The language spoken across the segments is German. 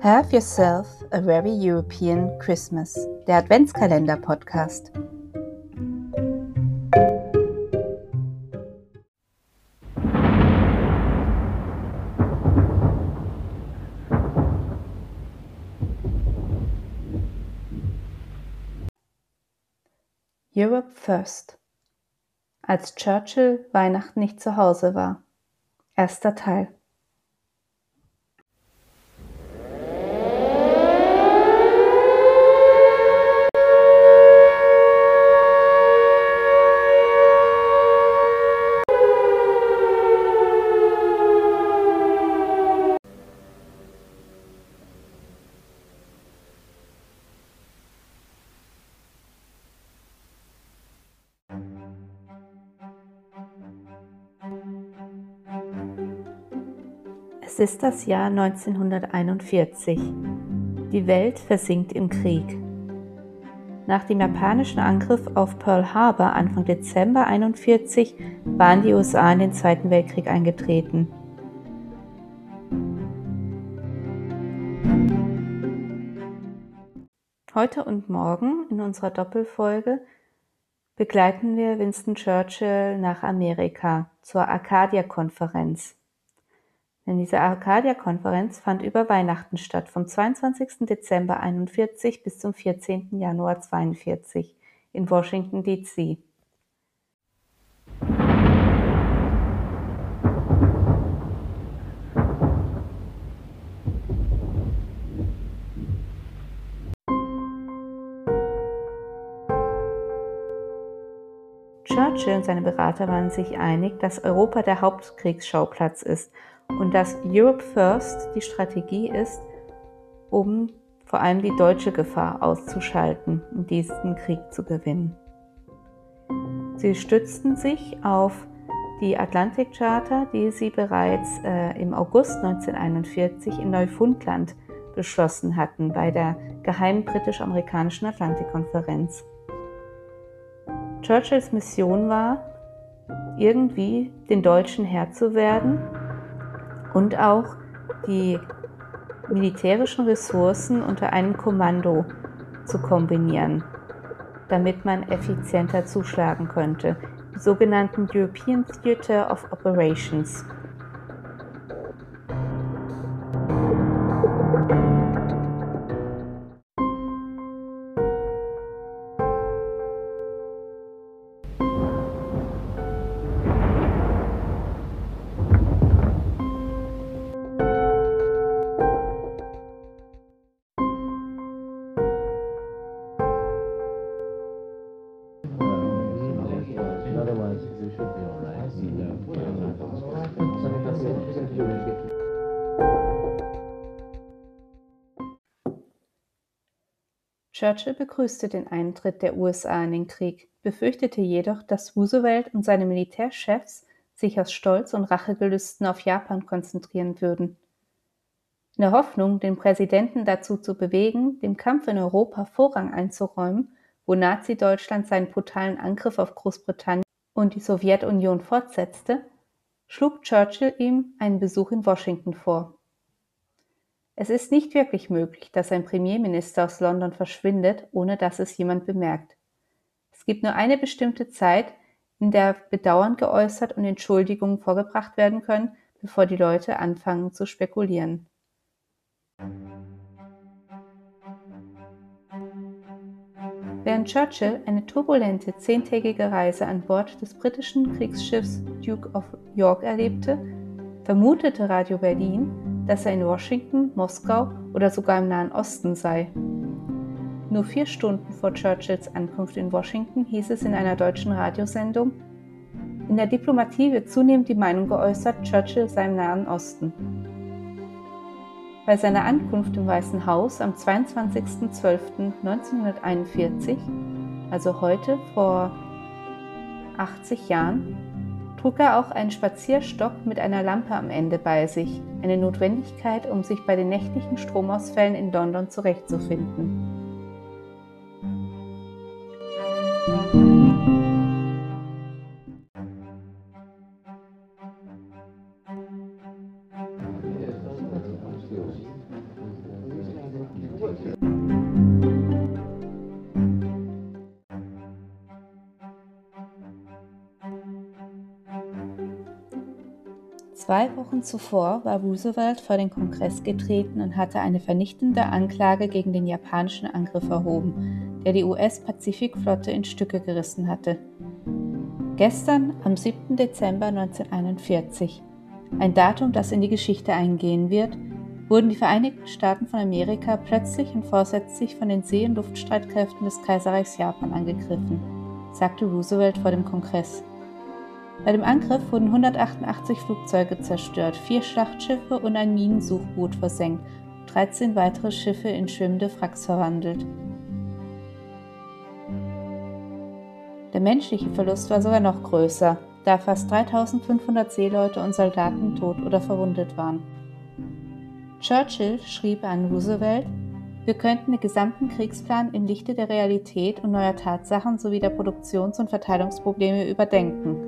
Have Yourself a Very European Christmas, der Adventskalender-Podcast. Europe First. Als Churchill Weihnachten nicht zu Hause war. Erster Teil. Es ist das Jahr 1941. Die Welt versinkt im Krieg. Nach dem japanischen Angriff auf Pearl Harbor Anfang Dezember 1941 waren die USA in den Zweiten Weltkrieg eingetreten. Heute und morgen in unserer Doppelfolge begleiten wir Winston Churchill nach Amerika zur Arcadia-Konferenz. Denn diese Arcadia-Konferenz fand über Weihnachten statt, vom 22. Dezember 41 bis zum 14. Januar 42 in Washington, D.C. Churchill und seine Berater waren sich einig, dass Europa der Hauptkriegsschauplatz ist und dass Europe First die Strategie ist, um vor allem die deutsche Gefahr auszuschalten und diesen Krieg zu gewinnen. Sie stützten sich auf die Atlantic Charter, die sie bereits äh, im August 1941 in Neufundland beschlossen hatten bei der geheimen britisch-amerikanischen Atlantikkonferenz. Churchills Mission war, irgendwie den Deutschen Herr zu werden und auch die militärischen Ressourcen unter einem Kommando zu kombinieren, damit man effizienter zuschlagen könnte. Die sogenannten European Theatre of Operations. Churchill begrüßte den Eintritt der USA in den Krieg, befürchtete jedoch, dass Roosevelt und seine Militärchefs sich aus Stolz und Rachegelüsten auf Japan konzentrieren würden. In der Hoffnung, den Präsidenten dazu zu bewegen, dem Kampf in Europa Vorrang einzuräumen, wo Nazi-Deutschland seinen brutalen Angriff auf Großbritannien und die Sowjetunion fortsetzte, schlug Churchill ihm einen Besuch in Washington vor. Es ist nicht wirklich möglich, dass ein Premierminister aus London verschwindet, ohne dass es jemand bemerkt. Es gibt nur eine bestimmte Zeit, in der Bedauern geäußert und Entschuldigungen vorgebracht werden können, bevor die Leute anfangen zu spekulieren. Während Churchill eine turbulente zehntägige Reise an Bord des britischen Kriegsschiffs Duke of York erlebte, vermutete Radio Berlin, dass er in Washington, Moskau oder sogar im Nahen Osten sei. Nur vier Stunden vor Churchills Ankunft in Washington hieß es in einer deutschen Radiosendung, in der Diplomatie wird zunehmend die Meinung geäußert, Churchill sei im Nahen Osten. Bei seiner Ankunft im Weißen Haus am 22.12.1941, also heute vor 80 Jahren, trug er auch einen Spazierstock mit einer Lampe am Ende bei sich, eine Notwendigkeit, um sich bei den nächtlichen Stromausfällen in London zurechtzufinden. Zwei Wochen zuvor war Roosevelt vor den Kongress getreten und hatte eine vernichtende Anklage gegen den japanischen Angriff erhoben, der die US-Pazifikflotte in Stücke gerissen hatte. Gestern, am 7. Dezember 1941, ein Datum, das in die Geschichte eingehen wird, wurden die Vereinigten Staaten von Amerika plötzlich und vorsätzlich von den See- und Luftstreitkräften des Kaiserreichs Japan angegriffen, sagte Roosevelt vor dem Kongress. Bei dem Angriff wurden 188 Flugzeuge zerstört, vier Schlachtschiffe und ein Minensuchboot versenkt und 13 weitere Schiffe in schwimmende Wracks verwandelt. Der menschliche Verlust war sogar noch größer, da fast 3500 Seeleute und Soldaten tot oder verwundet waren. Churchill schrieb an Roosevelt, wir könnten den gesamten Kriegsplan im Lichte der Realität und neuer Tatsachen sowie der Produktions- und Verteilungsprobleme überdenken.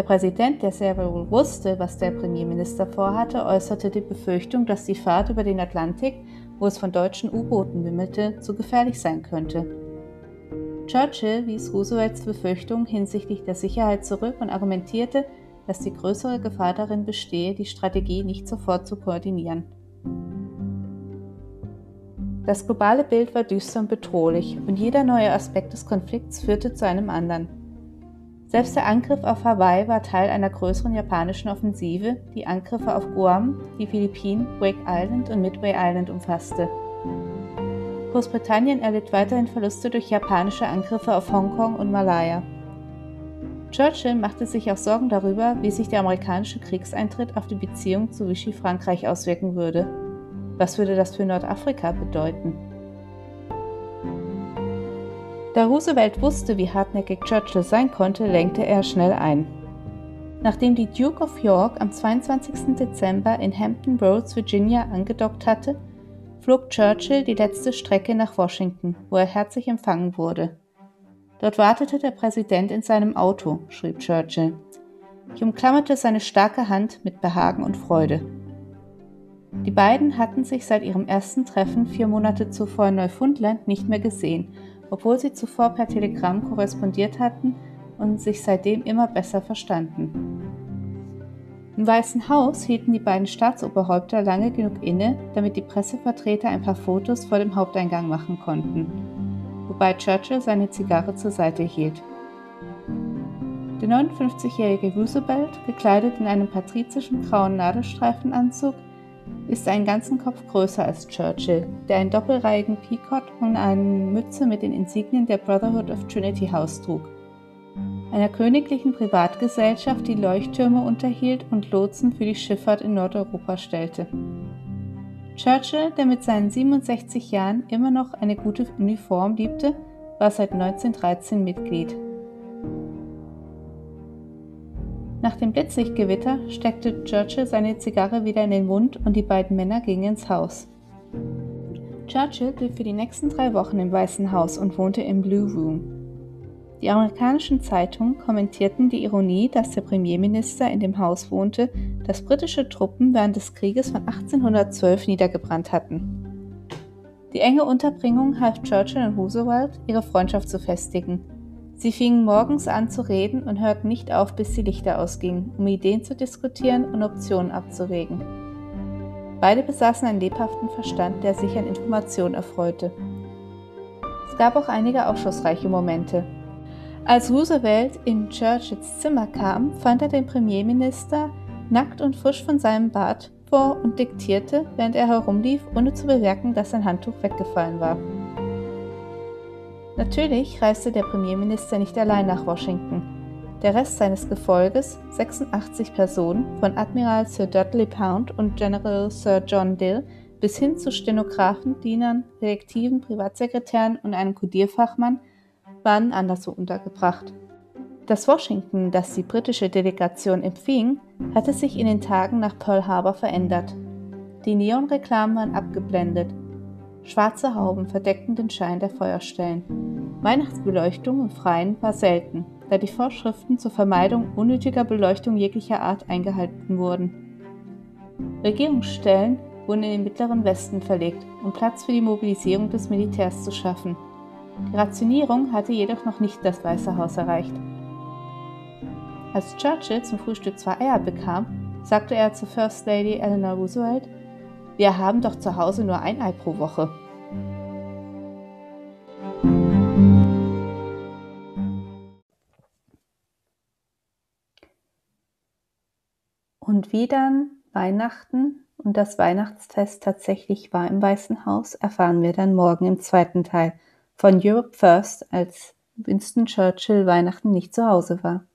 Der Präsident, der sehr wohl wusste, was der Premierminister vorhatte, äußerte die Befürchtung, dass die Fahrt über den Atlantik, wo es von deutschen U-Booten wimmelte, zu gefährlich sein könnte. Churchill wies Roosevelts Befürchtung hinsichtlich der Sicherheit zurück und argumentierte, dass die größere Gefahr darin bestehe, die Strategie nicht sofort zu koordinieren. Das globale Bild war düster und bedrohlich und jeder neue Aspekt des Konflikts führte zu einem anderen. Selbst der Angriff auf Hawaii war Teil einer größeren japanischen Offensive, die Angriffe auf Guam, die Philippinen, Wake Island und Midway Island umfasste. Großbritannien erlitt weiterhin Verluste durch japanische Angriffe auf Hongkong und Malaya. Churchill machte sich auch Sorgen darüber, wie sich der amerikanische Kriegseintritt auf die Beziehung zu Vichy-Frankreich auswirken würde. Was würde das für Nordafrika bedeuten? Da Roosevelt wusste, wie hartnäckig Churchill sein konnte, lenkte er schnell ein. Nachdem die Duke of York am 22. Dezember in Hampton Roads, Virginia, angedockt hatte, flog Churchill die letzte Strecke nach Washington, wo er herzlich empfangen wurde. Dort wartete der Präsident in seinem Auto, schrieb Churchill. Ich umklammerte seine starke Hand mit Behagen und Freude. Die beiden hatten sich seit ihrem ersten Treffen vier Monate zuvor in Neufundland nicht mehr gesehen, obwohl sie zuvor per Telegramm korrespondiert hatten und sich seitdem immer besser verstanden. Im Weißen Haus hielten die beiden Staatsoberhäupter lange genug inne, damit die Pressevertreter ein paar Fotos vor dem Haupteingang machen konnten wobei Churchill seine Zigarre zur Seite hielt. Der 59-jährige Roosevelt, gekleidet in einem patrizischen grauen Nadelstreifenanzug, ist einen ganzen Kopf größer als Churchill, der einen doppelreihigen Peacock und eine Mütze mit den Insignien der Brotherhood of Trinity House trug. Einer königlichen Privatgesellschaft, die Leuchttürme unterhielt und Lotsen für die Schifffahrt in Nordeuropa stellte. Churchill, der mit seinen 67 Jahren immer noch eine gute Uniform liebte, war seit 1913 Mitglied. Nach dem Blitzlichtgewitter steckte Churchill seine Zigarre wieder in den Mund und die beiden Männer gingen ins Haus. Churchill blieb für die nächsten drei Wochen im Weißen Haus und wohnte im Blue Room. Die amerikanischen Zeitungen kommentierten die Ironie, dass der Premierminister in dem Haus wohnte, das britische Truppen während des Krieges von 1812 niedergebrannt hatten. Die enge Unterbringung half Churchill und Roosevelt, ihre Freundschaft zu festigen. Sie fingen morgens an zu reden und hörten nicht auf, bis die Lichter ausgingen, um Ideen zu diskutieren und Optionen abzuwägen. Beide besaßen einen lebhaften Verstand, der sich an Informationen erfreute. Es gab auch einige aufschlussreiche Momente, als Roosevelt in Churchills Zimmer kam, fand er den Premierminister nackt und frisch von seinem Bad vor und diktierte, während er herumlief, ohne zu bemerken, dass sein Handtuch weggefallen war. Natürlich reiste der Premierminister nicht allein nach Washington. Der Rest seines Gefolges, 86 Personen, von Admiral Sir Dudley Pound und General Sir John Dill bis hin zu Stenografen, Dienern, Detektiven, Privatsekretären und einem Kodierfachmann, waren anderswo untergebracht. Das Washington, das die britische Delegation empfing, hatte sich in den Tagen nach Pearl Harbor verändert. Die Neonreklamen waren abgeblendet. Schwarze Hauben verdeckten den Schein der Feuerstellen. Weihnachtsbeleuchtung im Freien war selten, da die Vorschriften zur Vermeidung unnötiger Beleuchtung jeglicher Art eingehalten wurden. Regierungsstellen wurden in den mittleren Westen verlegt, um Platz für die Mobilisierung des Militärs zu schaffen. Die Rationierung hatte jedoch noch nicht das Weiße Haus erreicht. Als Churchill zum Frühstück zwei Eier bekam, sagte er zu First Lady Eleanor Roosevelt, wir haben doch zu Hause nur ein Ei pro Woche. Und wie dann Weihnachten und das Weihnachtsfest tatsächlich war im Weißen Haus, erfahren wir dann morgen im zweiten Teil von Europe First, als Winston Churchill Weihnachten nicht zu Hause war.